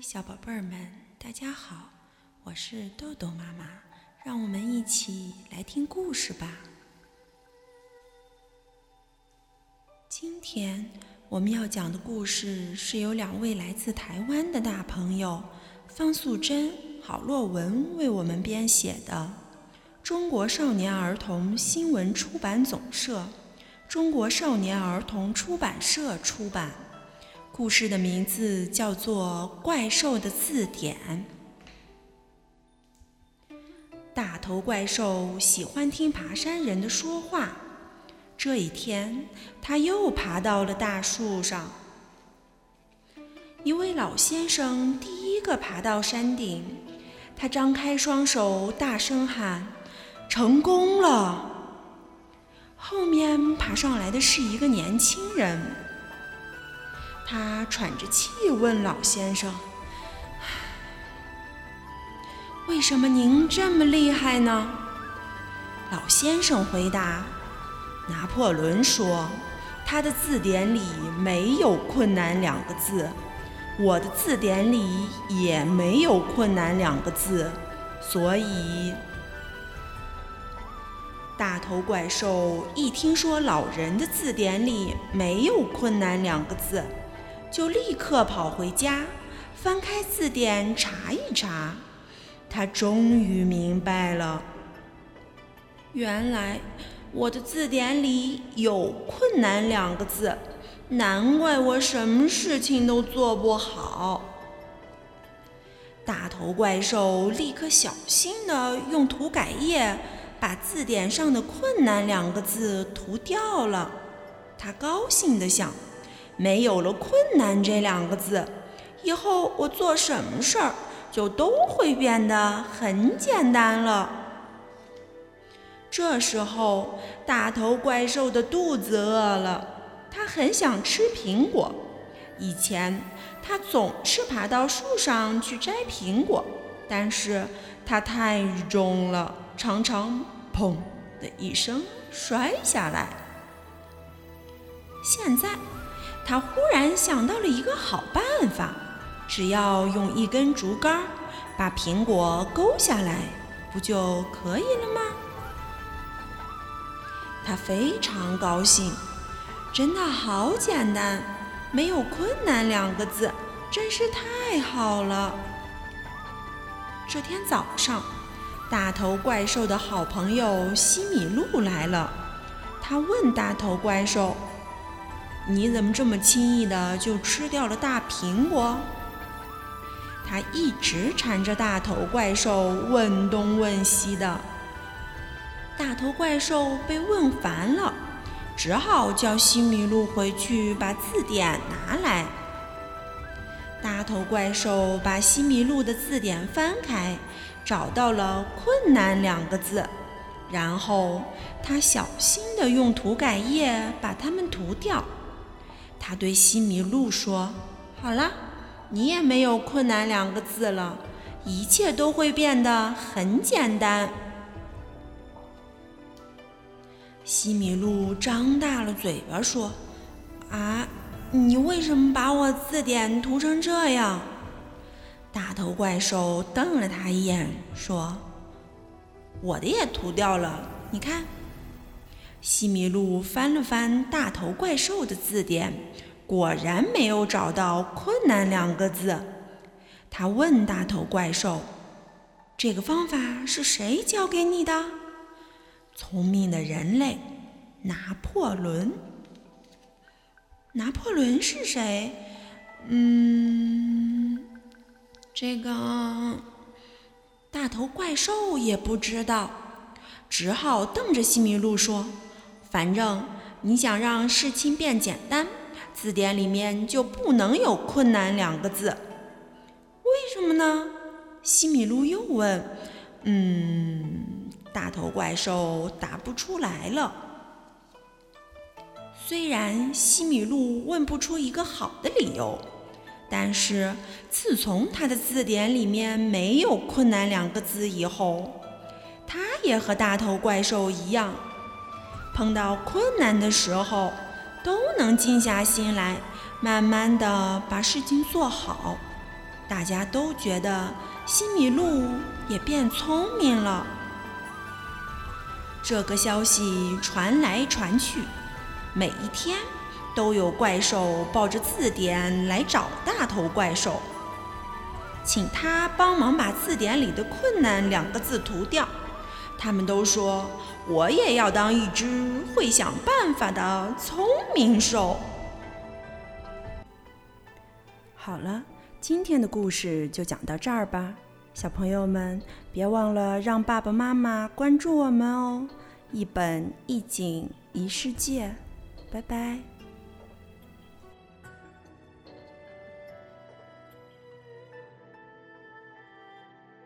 小宝贝儿们，大家好，我是豆豆妈妈，让我们一起来听故事吧。今天我们要讲的故事是由两位来自台湾的大朋友方素珍、郝洛文为我们编写的，中国少年儿童新闻出版总社、中国少年儿童出版社出版。故事的名字叫做《怪兽的字典》。大头怪兽喜欢听爬山人的说话。这一天，他又爬到了大树上。一位老先生第一个爬到山顶，他张开双手，大声喊：“成功了！”后面爬上来的是一个年轻人。他喘着气问老先生：“为什么您这么厉害呢？”老先生回答：“拿破仑说，他的字典里没有‘困难’两个字，我的字典里也没有‘困难’两个字，所以……”大头怪兽一听说老人的字典里没有‘困难’两个字，就立刻跑回家，翻开字典查一查。他终于明白了，原来我的字典里有“困难”两个字，难怪我什么事情都做不好。大头怪兽立刻小心地用涂改液把字典上的“困难”两个字涂掉了。他高兴地想。没有了“困难”这两个字，以后我做什么事儿就都会变得很简单了。这时候，大头怪兽的肚子饿了，它很想吃苹果。以前，它总是爬到树上去摘苹果，但是它太重了，常常“砰”的一声摔下来。现在。他忽然想到了一个好办法，只要用一根竹竿把苹果勾下来，不就可以了吗？他非常高兴，真的好简单，没有困难两个字，真是太好了。这天早上，大头怪兽的好朋友西米露来了，他问大头怪兽。你怎么这么轻易的就吃掉了大苹果？他一直缠着大头怪兽问东问西的，大头怪兽被问烦了，只好叫西米露回去把字典拿来。大头怪兽把西米露的字典翻开，找到了“困难”两个字，然后他小心地用涂改液把它们涂掉。他对西米露说：“好了，你也没有困难两个字了，一切都会变得很简单。”西米露张大了嘴巴说：“啊，你为什么把我字典涂成这样？”大头怪兽瞪了他一眼说：“我的也涂掉了，你看。”西米露翻了翻大头怪兽的字典，果然没有找到“困难”两个字。他问大头怪兽：“这个方法是谁教给你的？”聪明的人类，拿破仑。拿破仑是谁？嗯，这个大头怪兽也不知道，只好瞪着西米露说。反正你想让事情变简单，字典里面就不能有“困难”两个字。为什么呢？西米露又问。嗯，大头怪兽答不出来了。虽然西米露问不出一个好的理由，但是自从他的字典里面没有“困难”两个字以后，他也和大头怪兽一样。碰到困难的时候，都能静下心来，慢慢的把事情做好。大家都觉得西米露也变聪明了。这个消息传来传去，每一天都有怪兽抱着字典来找大头怪兽，请他帮忙把字典里的“困难”两个字涂掉。他们都说：“我也要当一只会想办法的聪明兽。”好了，今天的故事就讲到这儿吧。小朋友们，别忘了让爸爸妈妈关注我们哦！一本一景一世界，拜拜。